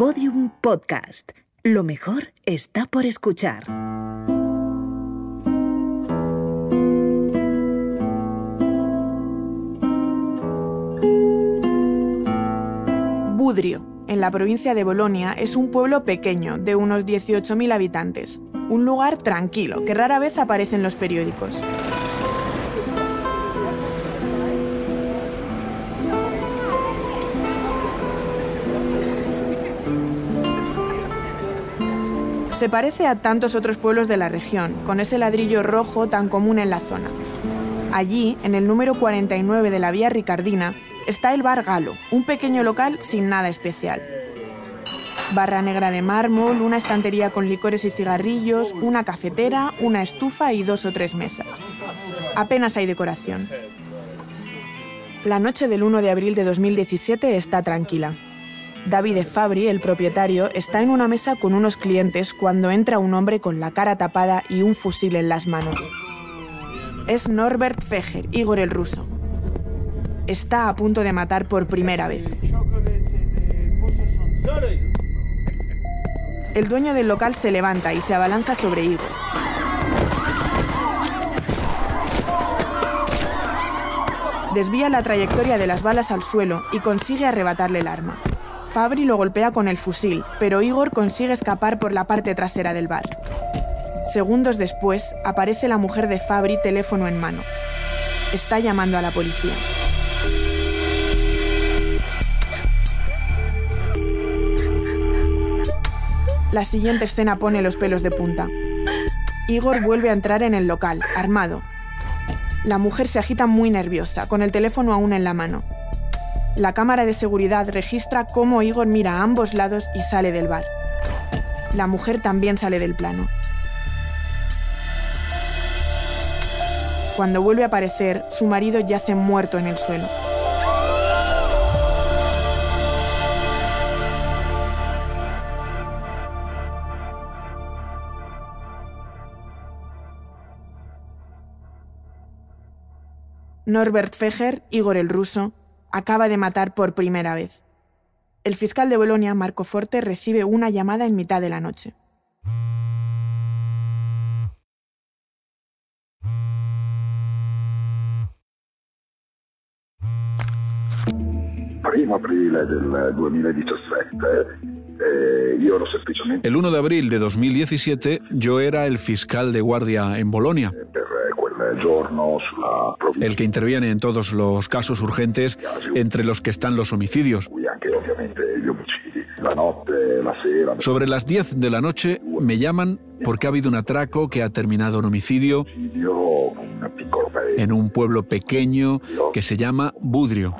Podium Podcast. Lo mejor está por escuchar. Budrio, en la provincia de Bolonia, es un pueblo pequeño de unos 18.000 habitantes. Un lugar tranquilo que rara vez aparece en los periódicos. Se parece a tantos otros pueblos de la región, con ese ladrillo rojo tan común en la zona. Allí, en el número 49 de la vía Ricardina, está el Bar Galo, un pequeño local sin nada especial. Barra negra de mármol, una estantería con licores y cigarrillos, una cafetera, una estufa y dos o tres mesas. Apenas hay decoración. La noche del 1 de abril de 2017 está tranquila. David Fabri, el propietario, está en una mesa con unos clientes cuando entra un hombre con la cara tapada y un fusil en las manos. Es Norbert Feger, Igor el ruso. Está a punto de matar por primera vez. El dueño del local se levanta y se abalanza sobre Igor. Desvía la trayectoria de las balas al suelo y consigue arrebatarle el arma. Fabri lo golpea con el fusil, pero Igor consigue escapar por la parte trasera del bar. Segundos después, aparece la mujer de Fabri teléfono en mano. Está llamando a la policía. La siguiente escena pone los pelos de punta. Igor vuelve a entrar en el local, armado. La mujer se agita muy nerviosa, con el teléfono aún en la mano. La cámara de seguridad registra cómo Igor mira a ambos lados y sale del bar. La mujer también sale del plano. Cuando vuelve a aparecer, su marido yace muerto en el suelo. Norbert Feger, Igor el ruso, acaba de matar por primera vez. El fiscal de Bolonia, Marco Forte, recibe una llamada en mitad de la noche. El 1 de abril de 2017 yo era el fiscal de guardia en Bolonia el que interviene en todos los casos urgentes, entre los que están los homicidios. Sobre las 10 de la noche me llaman porque ha habido un atraco que ha terminado en homicidio en un pueblo pequeño que se llama Budrio.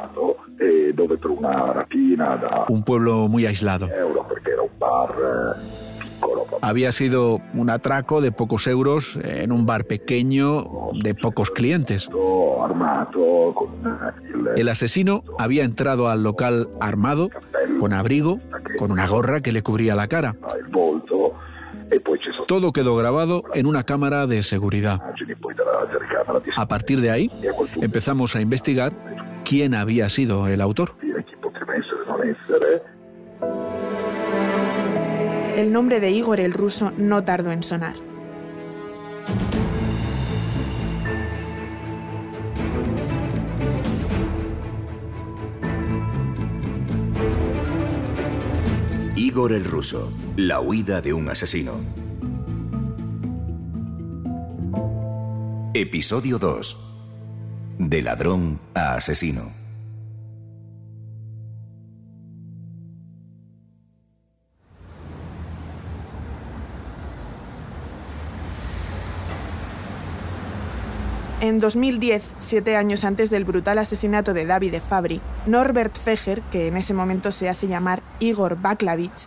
Un pueblo muy aislado. Había sido un atraco de pocos euros en un bar pequeño de pocos clientes. El asesino había entrado al local armado, con abrigo, con una gorra que le cubría la cara. Todo quedó grabado en una cámara de seguridad. A partir de ahí, empezamos a investigar quién había sido el autor. El nombre de Igor el ruso no tardó en sonar. Igor el ruso, la huida de un asesino. Episodio 2. De ladrón a asesino. En 2010, siete años antes del brutal asesinato de David Fabri, Norbert Feger, que en ese momento se hace llamar Igor Baklavich,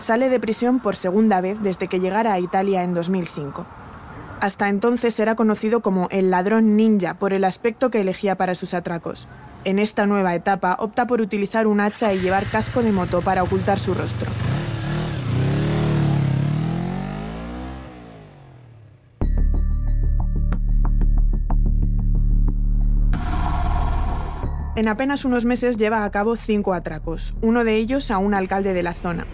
sale de prisión por segunda vez desde que llegara a Italia en 2005. Hasta entonces era conocido como el ladrón ninja por el aspecto que elegía para sus atracos. En esta nueva etapa opta por utilizar un hacha y llevar casco de moto para ocultar su rostro. En apenas unos meses lleva a cabo cinco atracos, uno de ellos a un alcalde de la zona.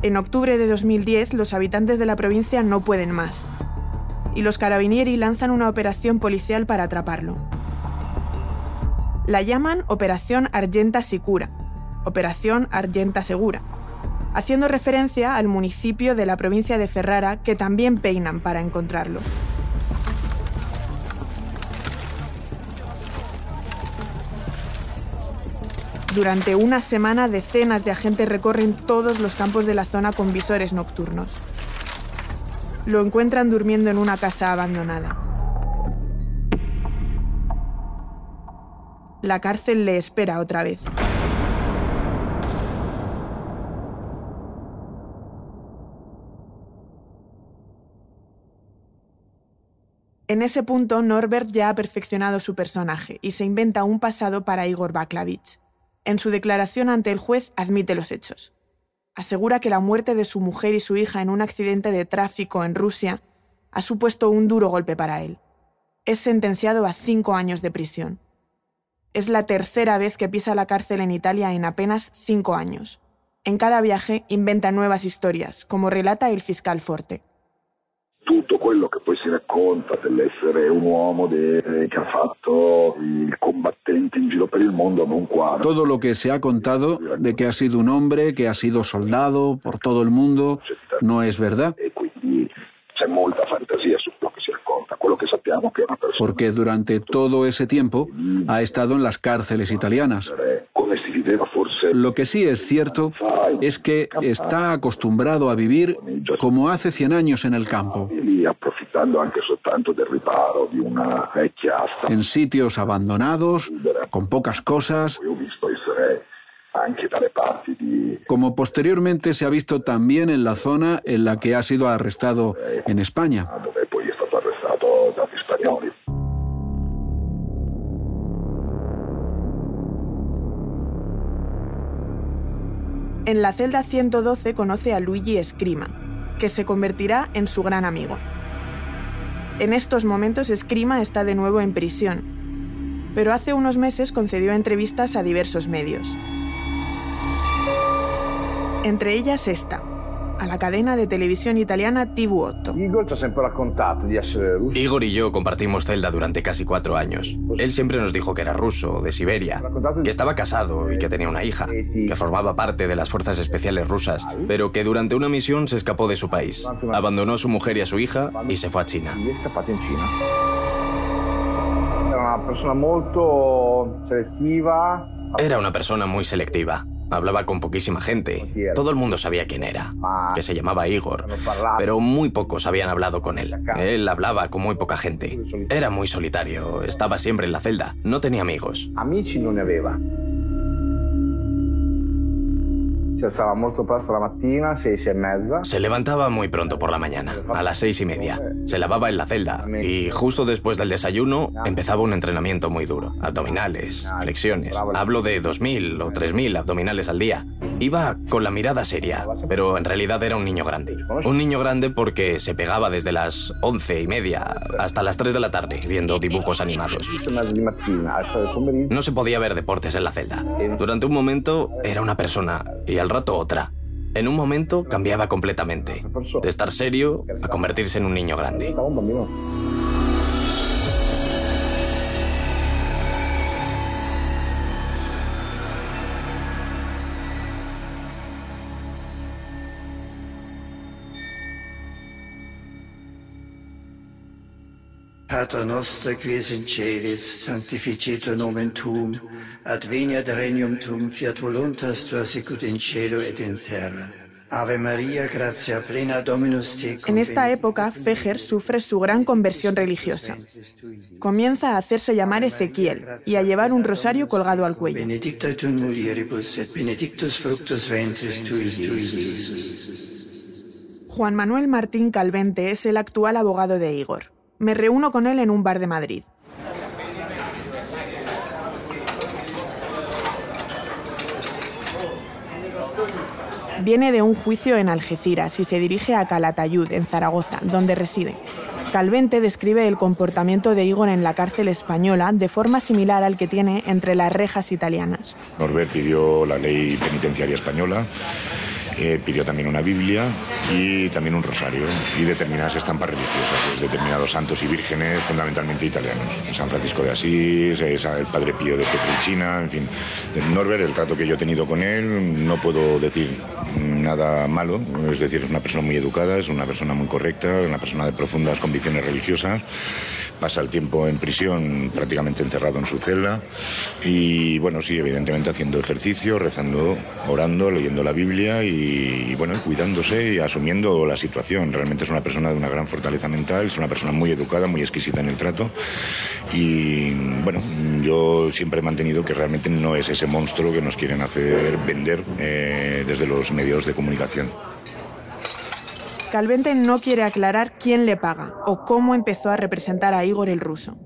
En octubre de 2010, los habitantes de la provincia no pueden más. Y los carabinieri lanzan una operación policial para atraparlo. La llaman Operación Argenta Sicura, Operación Argenta Segura, haciendo referencia al municipio de la provincia de Ferrara que también peinan para encontrarlo. Durante una semana, decenas de agentes recorren todos los campos de la zona con visores nocturnos. Lo encuentran durmiendo en una casa abandonada. La cárcel le espera otra vez. En ese punto, Norbert ya ha perfeccionado su personaje y se inventa un pasado para Igor Baklavich. En su declaración ante el juez admite los hechos. Asegura que la muerte de su mujer y su hija en un accidente de tráfico en Rusia ha supuesto un duro golpe para él. Es sentenciado a cinco años de prisión. Es la tercera vez que pisa la cárcel en Italia en apenas cinco años. En cada viaje inventa nuevas historias, como relata el fiscal Forte. Tutto quello che poi si racconta dell'essere un uomo de, che ha fatto il combattente in giro per il mondo non quadra. Todo lo que se ha contado de que ha sido un hombre que ha sido soldado por todo el mundo no es verdad. E Porque durante todo ese tiempo ha estado en las cárceles italianas. Lo que sí es cierto es que está acostumbrado a vivir como hace 100 años en el campo, lì approfittando anche soltanto del riparo di una vecchia asta. en sitios abandonados, con pocas cosas, Ho visto essere anche dalle parti di como posteriormente se ha visto también en la zona en la que ha sido arrestado en España. spagnoli. En la celda 112 conoce a Luigi Escrima, que se convertirá en su gran amigo. En estos momentos Escrima está de nuevo en prisión, pero hace unos meses concedió entrevistas a diversos medios. Entre ellas esta, a la cadena de televisión italiana TV8. Igor ci ha sempre raccontato di essere russo. Igor y yo compartimos celda durante casi cuatro años. Él siempre nos dijo que era ruso, de Siberia, que estaba casado y que tenía una hija, que formaba parte de las fuerzas especiales rusas, pero que durante una misión se escapó de su país. Abandonó a su mujer y a su hija y se fue a China. Era una persona molto selettiva. Era una persona muy selectiva. Hablaba con poquísima gente. Todo el mundo sabía quién era, que se llamaba Igor, pero muy pocos habían hablado con él. Él hablaba con muy poca gente. Era muy solitario, estaba siempre en la celda, no tenía amigos. Amici non ne aveva. Alzava molto presto la mattina, sei, sei e mezza. Se levantaba muy pronto por la mañana, a las seis y media. Se lavaba en la celda y justo después del desayuno empezaba un entrenamiento muy duro. Abdominales, flexiones. Hablo de 2.000 o 3.000 abdominales al día. Iba con la mirada seria, pero en realidad era un niño grande. Un niño grande porque se pegaba desde las once y media hasta las 3 de la tarde viendo dibujos animados. No se podía ver deportes en la celda. Durante un momento era una persona y al rato otra. En un momento cambiaba completamente, de estar serio a convertirse en un niño grande. Pater noster qui in celis, sanctificetur nomen tuum, adveniat regnum tuum, fiat voluntas tua sicut in cielo et in terra. Ave María, gratia plena Dominus tecum. En esta época, Fejer sufre su gran conversión religiosa. Comienza a hacerse llamar Ezequiel y a llevar un rosario colgado al cuello. Benedicta tu mulieribus et benedictus fructus ventris tui, Iesus. Juan Manuel Martín Calvente es el actual abogado de Igor. Me reúno con él en un bar de Madrid. Viene de un juicio en Algeciras y se dirige a Calatayud, en Zaragoza, donde reside. Calvente describe el comportamiento de Igor en la cárcel española de forma similar al que tiene entre las rejas italianas. Norbert pidió la ley penitenciaria española Eh, pidió también una Biblia y también un rosario y determinadas estampas religiosas, pues, determinados santos y vírgenes, fundamentalmente italianos. San Francisco de Asís, el Padre Pío de Pietrelcina, en fin. Norbert, el trato que yo he tenido con él, no puedo decir nada malo, es decir, es una persona muy educada, es una persona muy correcta, una persona de profundas convicciones religiosas pasa el tiempo en prisión prácticamente encerrado en su celda y bueno, sí, evidentemente haciendo ejercicio, rezando, orando, leyendo la Biblia y, bueno, cuidándose y asumiendo la situación. Realmente es una persona de una gran fortaleza mental, es una persona muy educada, muy exquisita en el trato y bueno, yo siempre he mantenido que realmente no es ese monstruo que nos quieren hacer vender eh, desde los medios de comunicación. Calvente no quiere aclarar quién le paga o cómo empezó a representar a Igor el ruso.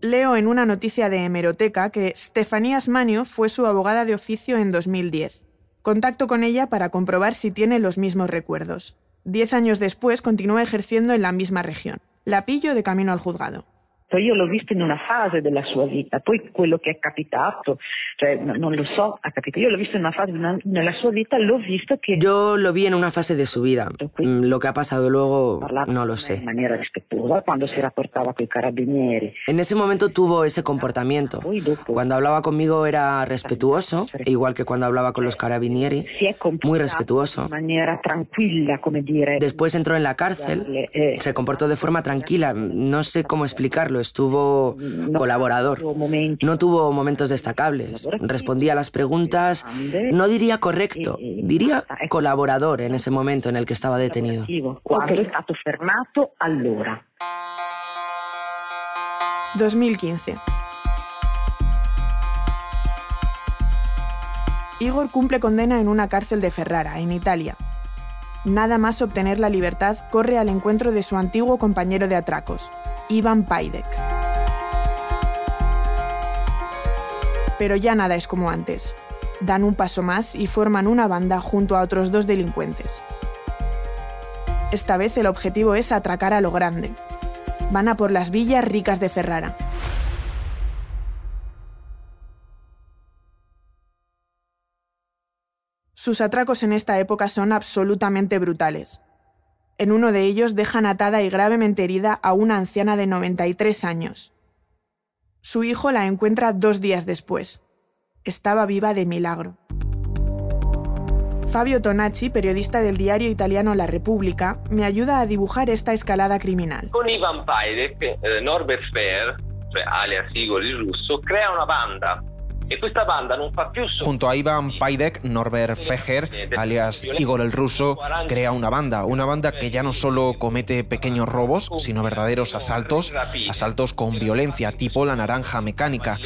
Leo en una noticia de Hemeroteca que Stefania Asmanio fue su abogada de oficio en 2010. Contacto con ella para comprobar si tiene los mismos recuerdos. Diez años después continúa ejerciendo en la misma región. La pillo de camino al juzgado. Io l'ho visto in una fase della sua vita, poi quello che è capitato, cioè non lo so, ha capito. Io l'ho visto in una fase nella sua vita, l'ho visto che... Yo lo vi en una fase de su vida. Mm, lo que ha pasado luego no lo sé. In maniera rispettosa, quando si rapportava con i carabinieri. En ese momento tuvo ese comportamiento. Cuando hablaba conmigo era respetuoso, igual que cuando hablaba con los carabinieri, muy respetuoso. Después entró en la cárcel, eh, se comportó de forma tranquila, no sé cómo explicarlo estuvo colaborador. No tuvo momentos destacables. Respondía a las preguntas, no diría correcto, diría colaborador en ese momento en el que estaba detenido. 2015. Igor cumple condena en una cárcel de Ferrara, en Italia. Nada más obtener la libertad, corre al encuentro de su antiguo compañero de atracos, Ivan Paidek. Pero ya nada es como antes. Dan un paso más y forman una banda junto a otros dos delincuentes. Esta vez el objetivo es atracar a lo grande. Van a por las villas ricas de Ferrara. Sus atracos en esta época son absolutamente brutales. En uno de ellos dejan atada y gravemente herida a una anciana de 93 años. Su hijo la encuentra dos días después. Estaba viva de milagro. Fabio Tonacci, periodista del diario italiano La Repubblica, me ayuda a dibujar esta escalada criminal. Con Ivan Paidek, eh, Norbert Fair, alias Igor il Russo, crea una banda Junto a Ivan Paidek, Norbert Fejer, alias Igor el Ruso, crea una banda. Una banda que ya no solo comete pequeños robos, sino verdaderos asaltos, asaltos con violencia, tipo la naranja mecánica.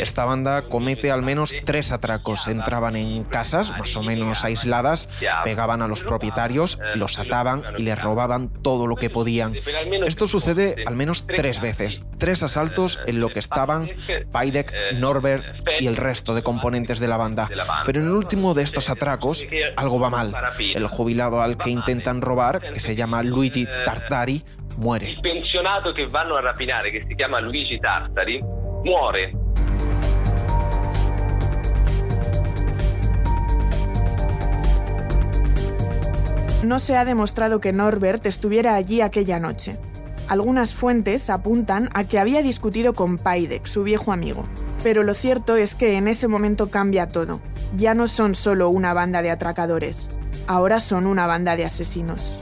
Esta banda comete al menos tres atracos. Entraban en casas, más o menos aisladas, pegaban a los propietarios, los ataban y les robaban todo lo que podían. Esto sucede al menos tres veces. Tres asaltos en lo que estaban Paidek, Norbert y el el resto de componentes de la banda. Pero en el último de estos atracos, algo va mal. El jubilado al que intentan robar, que se llama Luigi Tartari, muere. El pensionato que van a rapinare, que se llama Luigi Tartari, muere. No se ha demostrado que Norbert estuviera allí aquella noche. Algunas fuentes apuntan a que había discutido con Paidek, su viejo amigo. Pero lo cierto es que en ese momento cambia todo. Ya no son solo una banda de atracadores, ahora son una banda de asesinos.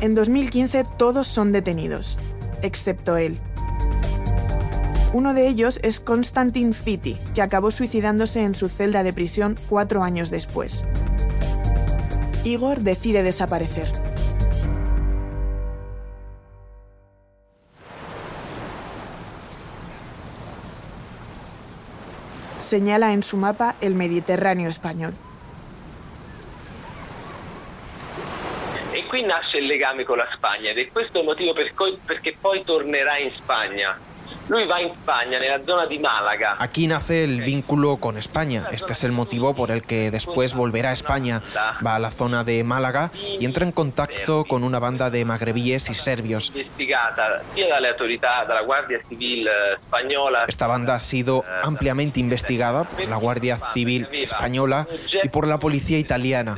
En 2015 todos son detenidos, excepto él. Uno de ellos es Konstantin Fiti, que acabó suicidándose en su celda de prisión cuatro años después. Igor decide desaparecer. Señala en su mapa el Mediterráneo español. E qui nasce il legame con la Spagna ed è questo il motivo per cui, perché poi tornerà in Spagna. Aquí nace el vínculo con España. Este es el motivo por el que después volverá a España. Va a la zona de Málaga y entra en contacto con una banda de magrebíes y serbios. Esta banda ha sido ampliamente investigada por la Guardia Civil española y por la policía italiana,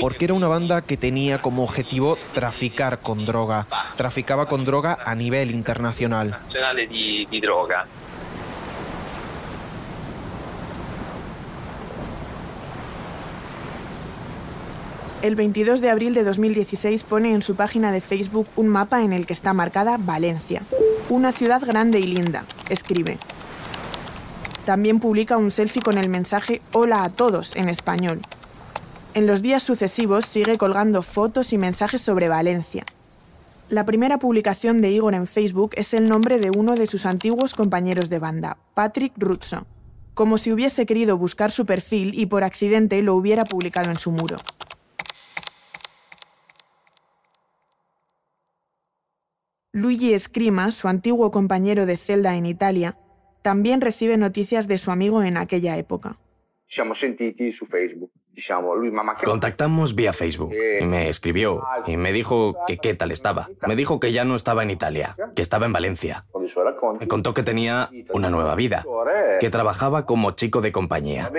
porque era una banda que tenía como objetivo traficar con droga. Traficaba con droga a nivel internacional. El 22 de abril de 2016 pone en su página de Facebook un mapa en el que está marcada Valencia, una ciudad grande y linda, escribe. También publica un selfie con el mensaje Hola a todos en español. En los días sucesivos sigue colgando fotos y mensajes sobre Valencia. La primera publicación de Igor en Facebook es el nombre de uno de sus antiguos compañeros de banda, Patrick Ruzzo, como si hubiese querido buscar su perfil y por accidente lo hubiera publicado en su muro. Luigi Escrima, su antiguo compañero de celda en Italia, también recibe noticias de su amigo en aquella época. Contactamos vía Facebook y me escribió y me dijo que qué tal estaba. Me dijo que ya no estaba en Italia, que estaba en Valencia. Me contó que tenía una nueva vida, que trabajaba como chico de compañía,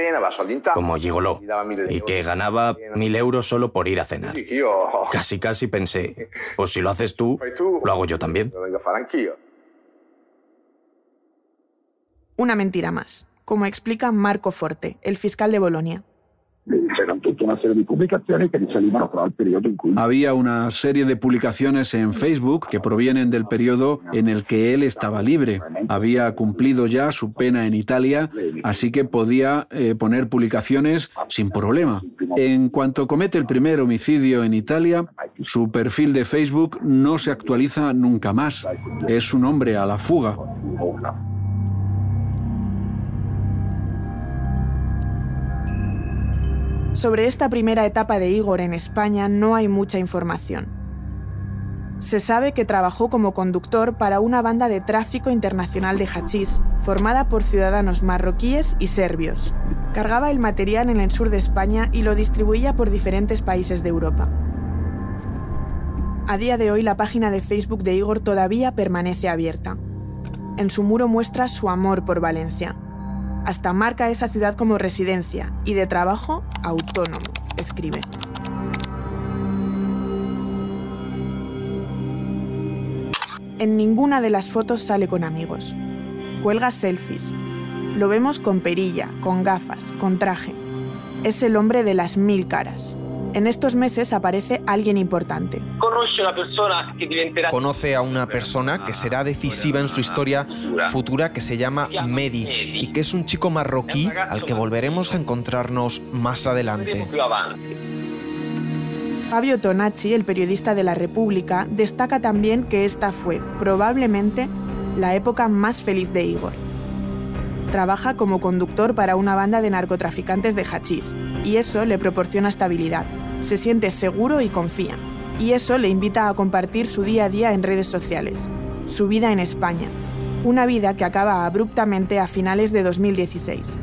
como gigoló, y que ganaba mil euros solo por ir a cenar. Casi, casi pensé, pues si lo haces tú, lo hago yo también. Una mentira más, como explica Marco Forte, el fiscal de Bolonia. Había una serie de publicaciones en Facebook que provienen del periodo en el que él estaba libre. Había cumplido ya su pena en Italia, así que podía eh, poner publicaciones sin problema. En cuanto comete el primer homicidio en Italia, su perfil de Facebook no se actualiza nunca más. Es un hombre a la fuga. Sobre esta primera etapa de Igor en España no hay mucha información. Se sabe que trabajó como conductor para una banda de tráfico internacional de hachís, formada por ciudadanos marroquíes y serbios. Cargaba el material en el sur de España y lo distribuía por diferentes países de Europa. A día de hoy la página de Facebook de Igor todavía permanece abierta. En su muro muestra su amor por Valencia, hasta marca esa ciudad como residencia y de trabajo autónomo, escribe. En ninguna de las fotos sale con amigos. Cuelga selfies. Lo vemos con perilla, con gafas, con traje. Es el hombre de las mil caras. En estos meses aparece alguien importante. Conoce a una persona que será decisiva en su historia futura que se llama Medi y que es un chico marroquí al que volveremos a encontrarnos más adelante. Fabio Tonacci, el periodista de La República, destaca también que esta fue, probablemente, la época más feliz de Igor. Trabaja como conductor para una banda de narcotraficantes de hachís, y eso le proporciona estabilidad se siente seguro y confía. Y eso le invita a compartir su día a día en redes sociales, su vida en España, una vida que acaba abruptamente a finales de 2016.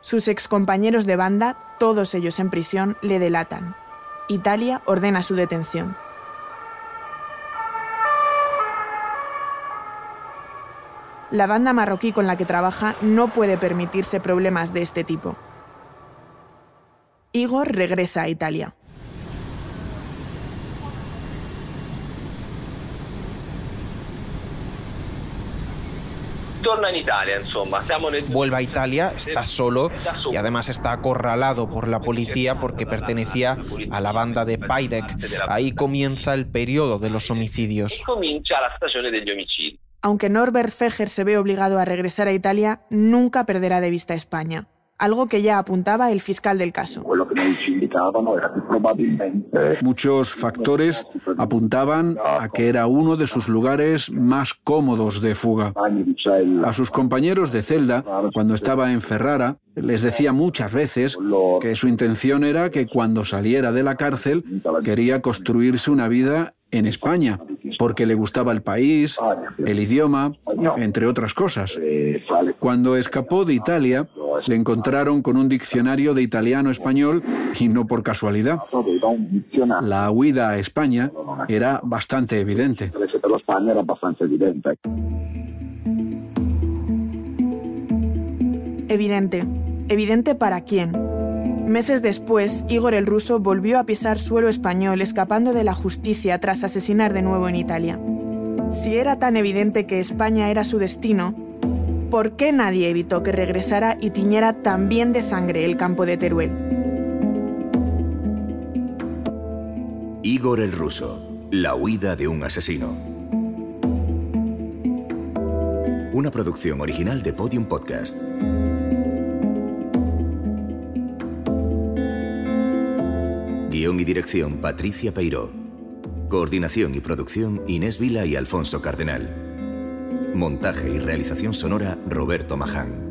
Sus excompañeros de banda, todos ellos en prisión, le delatan. Italia ordena su detención. La banda marroquí con la que trabaja no puede permitirse problemas de este tipo. Igor regresa a Italia. Vuelve a Italia, está solo y además está acorralado por la policía porque pertenecía a la banda de Paidek. Ahí comienza el periodo de los homicidios. Aunque Norbert Feger se ve obligado a regresar a Italia, nunca perderá de vista España, algo que ya apuntaba el fiscal del caso. Muchos factores apuntaban a que era uno de sus lugares más cómodos de fuga. A sus compañeros de celda, cuando estaba en Ferrara, les decía muchas veces que su intención era que cuando saliera de la cárcel quería construirse una vida en España, porque le gustaba el país, el idioma, entre otras cosas. Cuando escapó de Italia, le encontraron con un diccionario de italiano-español y no por casualidad. La huida a España era bastante evidente. Evidente. ¿Evidente para quién? Meses después, Igor el ruso volvió a pisar suelo español escapando de la justicia tras asesinar de nuevo en Italia. Si era tan evidente que España era su destino, ¿por qué nadie evitó que regresara y tiñera también de sangre el campo de Teruel? Igor el ruso, la huida de un asesino. Una producción original de Podium Podcast. Guión y dirección Patricia Peiró. Coordinación y producción Inés Vila y Alfonso Cardenal. Montaje y realización sonora Roberto Maján.